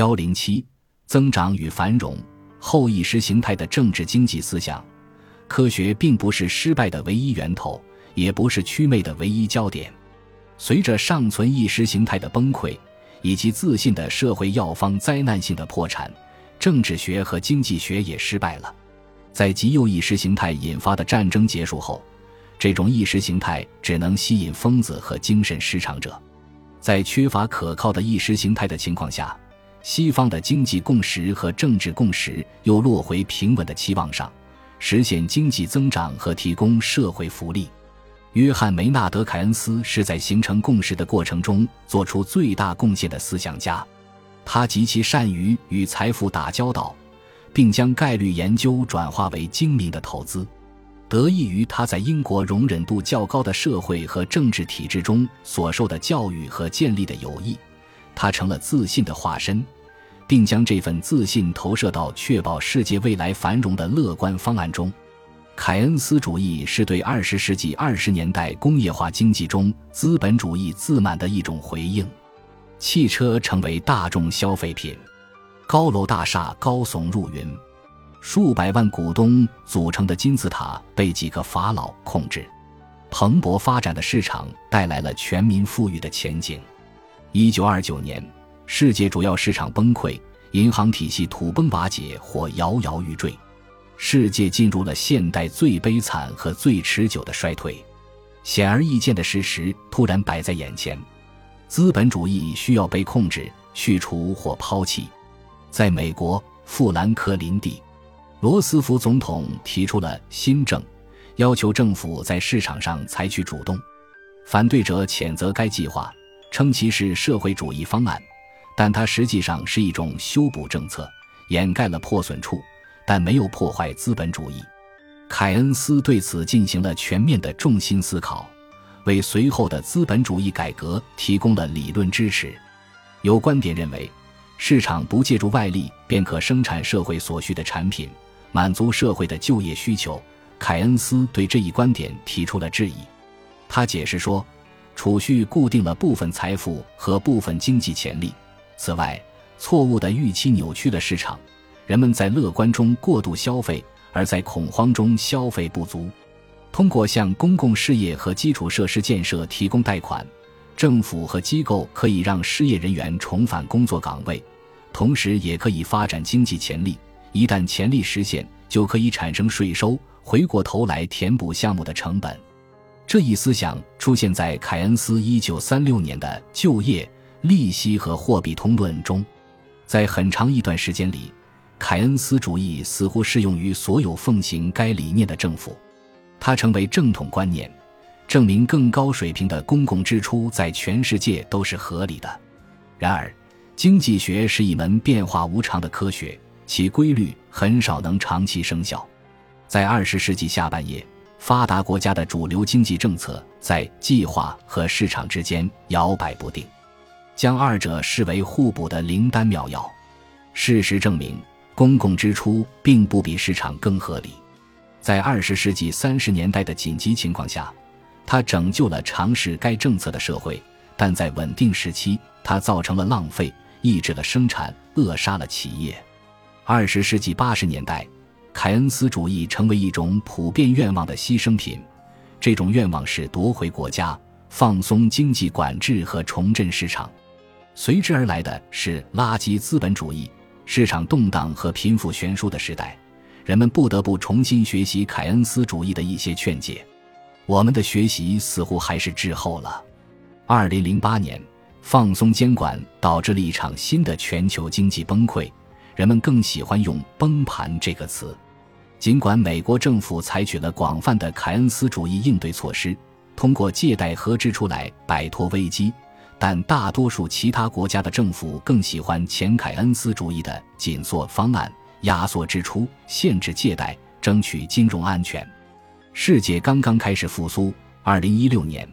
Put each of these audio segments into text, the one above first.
幺零七，增长与繁荣后意识形态的政治经济思想，科学并不是失败的唯一源头，也不是祛魅的唯一焦点。随着尚存意识形态的崩溃，以及自信的社会药方灾难性的破产，政治学和经济学也失败了。在极右意识形态引发的战争结束后，这种意识形态只能吸引疯子和精神失常者。在缺乏可靠的意识形态的情况下，西方的经济共识和政治共识又落回平稳的期望上，实现经济增长和提供社会福利。约翰·梅纳德·凯恩斯是在形成共识的过程中做出最大贡献的思想家，他极其善于与财富打交道。并将概率研究转化为精明的投资，得益于他在英国容忍度较高的社会和政治体制中所受的教育和建立的友谊，他成了自信的化身，并将这份自信投射到确保世界未来繁荣的乐观方案中。凯恩斯主义是对二十世纪二十年代工业化经济中资本主义自满的一种回应，汽车成为大众消费品。高楼大厦高耸入云，数百万股东组成的金字塔被几个法老控制。蓬勃发展的市场带来了全民富裕的前景。一九二九年，世界主要市场崩溃，银行体系土崩瓦解或摇摇欲坠，世界进入了现代最悲惨和最持久的衰退。显而易见的事实突然摆在眼前：资本主义需要被控制、去除或抛弃。在美国，富兰克林 ·D· 罗斯福总统提出了新政，要求政府在市场上采取主动。反对者谴责该计划，称其是社会主义方案，但它实际上是一种修补政策，掩盖了破损处，但没有破坏资本主义。凯恩斯对此进行了全面的重心思考，为随后的资本主义改革提供了理论支持。有观点认为。市场不借助外力便可生产社会所需的产品，满足社会的就业需求。凯恩斯对这一观点提出了质疑。他解释说，储蓄固定了部分财富和部分经济潜力。此外，错误的预期扭曲了市场，人们在乐观中过度消费，而在恐慌中消费不足。通过向公共事业和基础设施建设提供贷款。政府和机构可以让失业人员重返工作岗位，同时也可以发展经济潜力。一旦潜力实现，就可以产生税收，回过头来填补项目的成本。这一思想出现在凯恩斯1936年的《就业、利息和货币通论》中。在很长一段时间里，凯恩斯主义似乎适用于所有奉行该理念的政府，它成为正统观念。证明更高水平的公共支出在全世界都是合理的。然而，经济学是一门变化无常的科学，其规律很少能长期生效。在二十世纪下半叶，发达国家的主流经济政策在计划和市场之间摇摆不定，将二者视为互补的灵丹妙药。事实证明，公共支出并不比市场更合理。在二十世纪三十年代的紧急情况下。它拯救了尝试该政策的社会，但在稳定时期，它造成了浪费，抑制了生产，扼杀了企业。二十世纪八十年代，凯恩斯主义成为一种普遍愿望的牺牲品。这种愿望是夺回国家、放松经济管制和重振市场。随之而来的是垃圾资本主义。市场动荡和贫富悬殊的时代，人们不得不重新学习凯恩斯主义的一些劝解。我们的学习似乎还是滞后了。二零零八年，放松监管导致了一场新的全球经济崩溃。人们更喜欢用“崩盘”这个词。尽管美国政府采取了广泛的凯恩斯主义应对措施，通过借贷和支出来摆脱危机，但大多数其他国家的政府更喜欢前凯恩斯主义的紧缩方案：压缩支出、限制借贷、争取金融安全。世界刚刚开始复苏。二零一六年，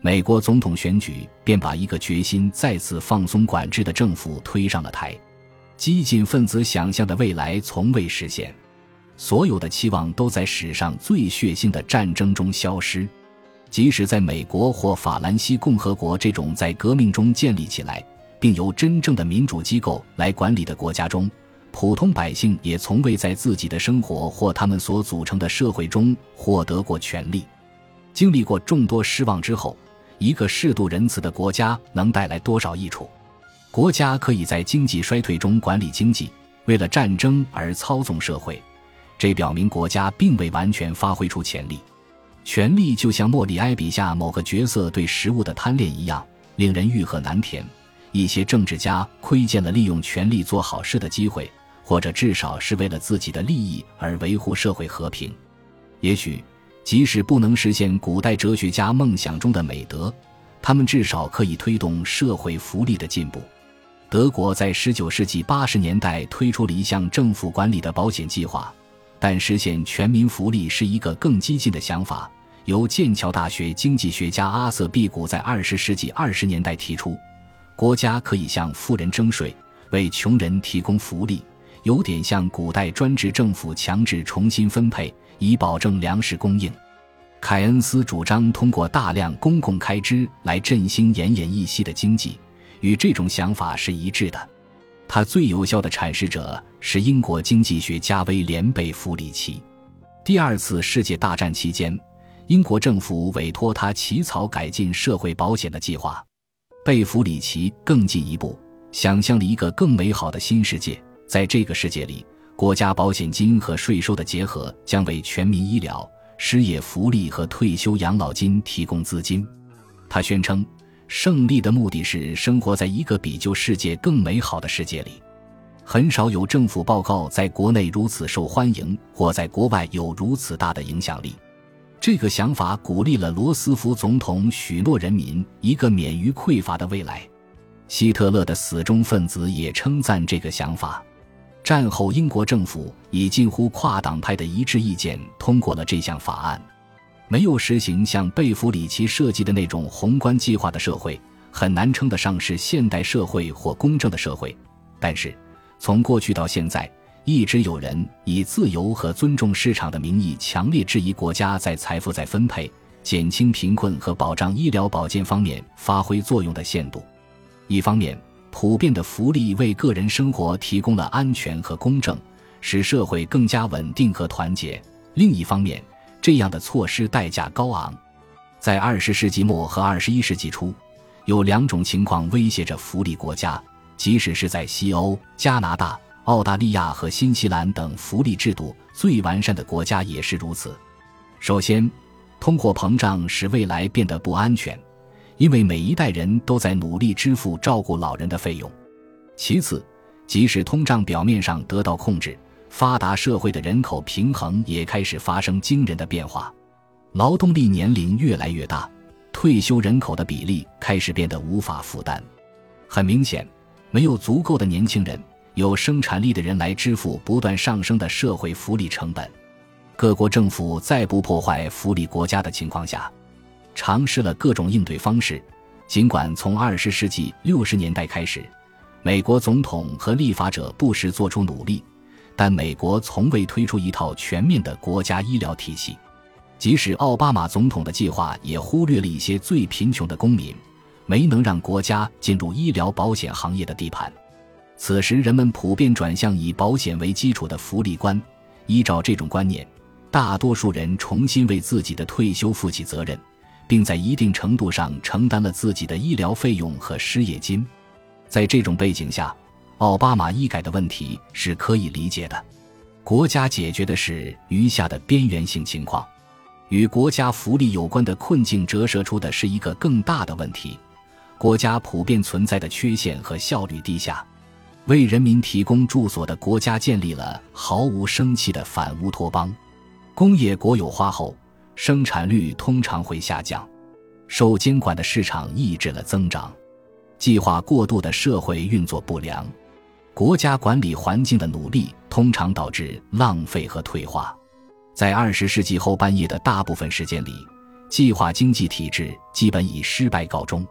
美国总统选举便把一个决心再次放松管制的政府推上了台。激进分子想象的未来从未实现，所有的期望都在史上最血腥的战争中消失。即使在美国或法兰西共和国这种在革命中建立起来，并由真正的民主机构来管理的国家中，普通百姓也从未在自己的生活或他们所组成的社会中获得过权利。经历过众多失望之后，一个适度仁慈的国家能带来多少益处？国家可以在经济衰退中管理经济，为了战争而操纵社会，这表明国家并未完全发挥出潜力。权力就像莫里埃笔下某个角色对食物的贪恋一样，令人欲壑难填。一些政治家窥见了利用权力做好事的机会，或者至少是为了自己的利益而维护社会和平。也许。即使不能实现古代哲学家梦想中的美德，他们至少可以推动社会福利的进步。德国在19世纪80年代推出了一项政府管理的保险计划，但实现全民福利是一个更激进的想法。由剑桥大学经济学家阿瑟·毕古在20世纪20年代提出，国家可以向富人征税，为穷人提供福利，有点像古代专制政府强制重新分配。以保证粮食供应，凯恩斯主张通过大量公共开支来振兴奄奄一息的经济，与这种想法是一致的。他最有效的阐释者是英国经济学家威廉·贝弗里奇。第二次世界大战期间，英国政府委托他起草改进社会保险的计划。贝弗里奇更进一步，想象了一个更美好的新世界，在这个世界里。国家保险金和税收的结合将为全民医疗、失业福利和退休养老金提供资金。他宣称，胜利的目的是生活在一个比旧世界更美好的世界里。很少有政府报告在国内如此受欢迎，或在国外有如此大的影响力。这个想法鼓励了罗斯福总统许诺人民一个免于匮乏的未来。希特勒的死忠分子也称赞这个想法。战后，英国政府以近乎跨党派的一致意见通过了这项法案，没有实行像贝弗里奇设计的那种宏观计划的社会，很难称得上是现代社会或公正的社会。但是，从过去到现在，一直有人以自由和尊重市场的名义，强烈质疑国家在财富再分配、减轻贫困和保障医疗保健方面发挥作用的限度。一方面，普遍的福利为个人生活提供了安全和公正，使社会更加稳定和团结。另一方面，这样的措施代价高昂。在二十世纪末和二十一世纪初，有两种情况威胁着福利国家，即使是在西欧、加拿大、澳大利亚和新西兰等福利制度最完善的国家也是如此。首先，通货膨胀使未来变得不安全。因为每一代人都在努力支付照顾老人的费用。其次，即使通胀表面上得到控制，发达社会的人口平衡也开始发生惊人的变化。劳动力年龄越来越大，退休人口的比例开始变得无法负担。很明显，没有足够的年轻人、有生产力的人来支付不断上升的社会福利成本。各国政府在不破坏福利国家的情况下。尝试了各种应对方式，尽管从二十世纪六十年代开始，美国总统和立法者不时做出努力，但美国从未推出一套全面的国家医疗体系。即使奥巴马总统的计划也忽略了一些最贫穷的公民，没能让国家进入医疗保险行业的地盘。此时，人们普遍转向以保险为基础的福利观。依照这种观念，大多数人重新为自己的退休负起责任。并在一定程度上承担了自己的医疗费用和失业金，在这种背景下，奥巴马医改的问题是可以理解的。国家解决的是余下的边缘性情况，与国家福利有关的困境折射出的是一个更大的问题：国家普遍存在的缺陷和效率低下。为人民提供住所的国家建立了毫无生气的反乌托邦。工业国有化后。生产率通常会下降，受监管的市场抑制了增长，计划过度的社会运作不良，国家管理环境的努力通常导致浪费和退化。在二十世纪后半叶的大部分时间里，计划经济体制基本以失败告终。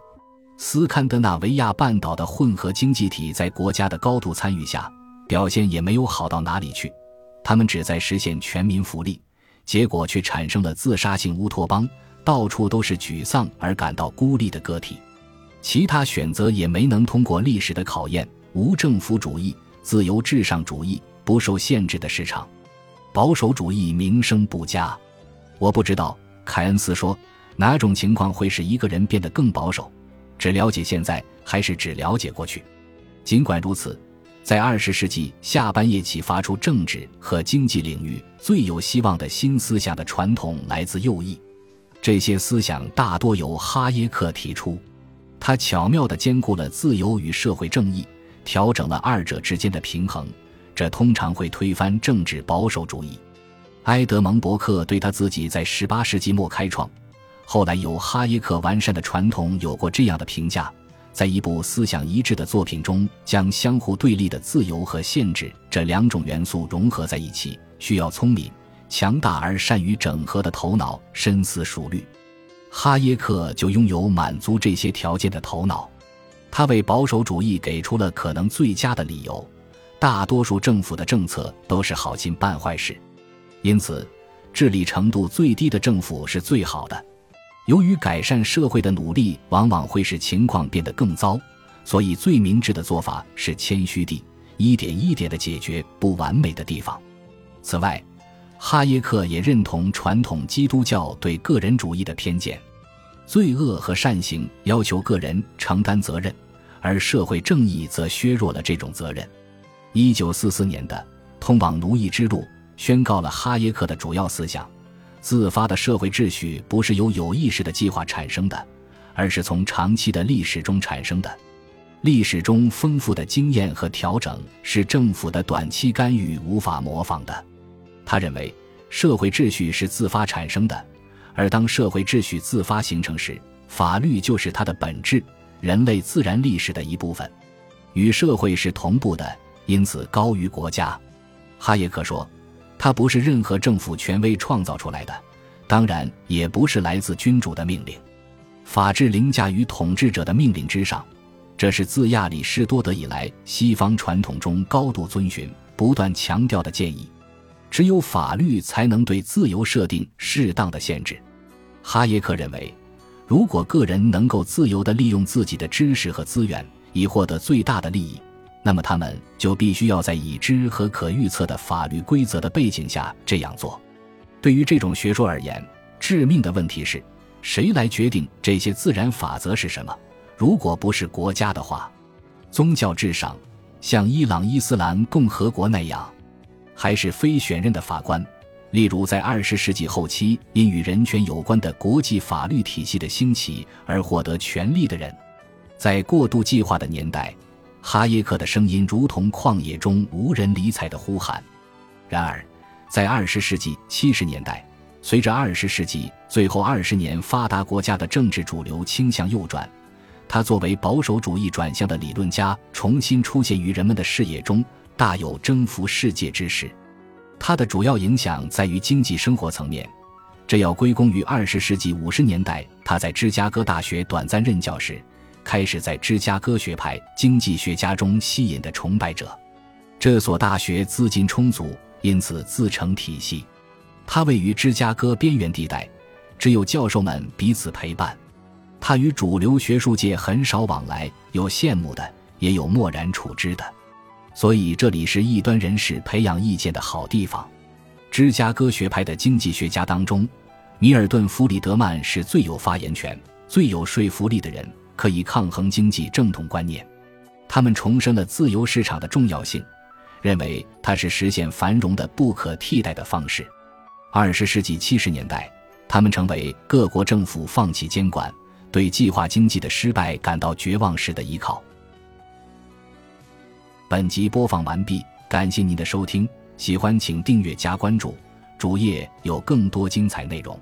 斯堪的纳维亚半岛的混合经济体在国家的高度参与下，表现也没有好到哪里去，他们旨在实现全民福利。结果却产生了自杀性乌托邦，到处都是沮丧而感到孤立的个体。其他选择也没能通过历史的考验。无政府主义、自由至上主义、不受限制的市场，保守主义名声不佳。我不知道，凯恩斯说，哪种情况会使一个人变得更保守？只了解现在，还是只了解过去？尽管如此，在二十世纪下半叶启发出政治和经济领域最有希望的新思想的传统来自右翼。这些思想大多由哈耶克提出，他巧妙地兼顾了自由与社会正义。调整了二者之间的平衡，这通常会推翻政治保守主义。埃德蒙·伯克对他自己在十八世纪末开创，后来由哈耶克完善的传统有过这样的评价：在一部思想一致的作品中，将相互对立的自由和限制这两种元素融合在一起，需要聪明、强大而善于整合的头脑，深思熟虑。哈耶克就拥有满足这些条件的头脑。他为保守主义给出了可能最佳的理由：大多数政府的政策都是好心办坏事，因此，治理程度最低的政府是最好的。由于改善社会的努力往往会使情况变得更糟，所以最明智的做法是谦虚地一点一点地解决不完美的地方。此外，哈耶克也认同传统基督教对个人主义的偏见：罪恶和善行要求个人承担责任。而社会正义则削弱了这种责任。一九四四年的《通往奴役之路》宣告了哈耶克的主要思想：自发的社会秩序不是由有意识的计划产生的，而是从长期的历史中产生的。历史中丰富的经验和调整是政府的短期干预无法模仿的。他认为，社会秩序是自发产生的，而当社会秩序自发形成时，法律就是它的本质。人类自然历史的一部分，与社会是同步的，因此高于国家。哈耶克说，它不是任何政府权威创造出来的，当然也不是来自君主的命令。法治凌驾于统治者的命令之上，这是自亚里士多德以来西方传统中高度遵循、不断强调的建议。只有法律才能对自由设定适当的限制。哈耶克认为。如果个人能够自由地利用自己的知识和资源以获得最大的利益，那么他们就必须要在已知和可预测的法律规则的背景下这样做。对于这种学说而言，致命的问题是谁来决定这些自然法则是什么？如果不是国家的话，宗教至上，像伊朗伊斯兰共和国那样，还是非选任的法官？例如，在二十世纪后期，因与人权有关的国际法律体系的兴起而获得权力的人，在过度计划的年代，哈耶克的声音如同旷野中无人理睬的呼喊。然而，在二十世纪七十年代，随着二十世纪最后二十年发达国家的政治主流倾向右转，他作为保守主义转向的理论家重新出现于人们的视野中，大有征服世界之势。他的主要影响在于经济生活层面，这要归功于二十世纪五十年代他在芝加哥大学短暂任教时，开始在芝加哥学派经济学家中吸引的崇拜者。这所大学资金充足，因此自成体系。它位于芝加哥边缘地带，只有教授们彼此陪伴。他与主流学术界很少往来，有羡慕的，也有漠然处之的。所以这里是异端人士培养意见的好地方。芝加哥学派的经济学家当中，米尔顿·弗里德曼是最有发言权、最有说服力的人，可以抗衡经济正统观念。他们重申了自由市场的重要性，认为它是实现繁荣的不可替代的方式。二十世纪七十年代，他们成为各国政府放弃监管、对计划经济的失败感到绝望时的依靠。本集播放完毕，感谢您的收听，喜欢请订阅加关注，主页有更多精彩内容。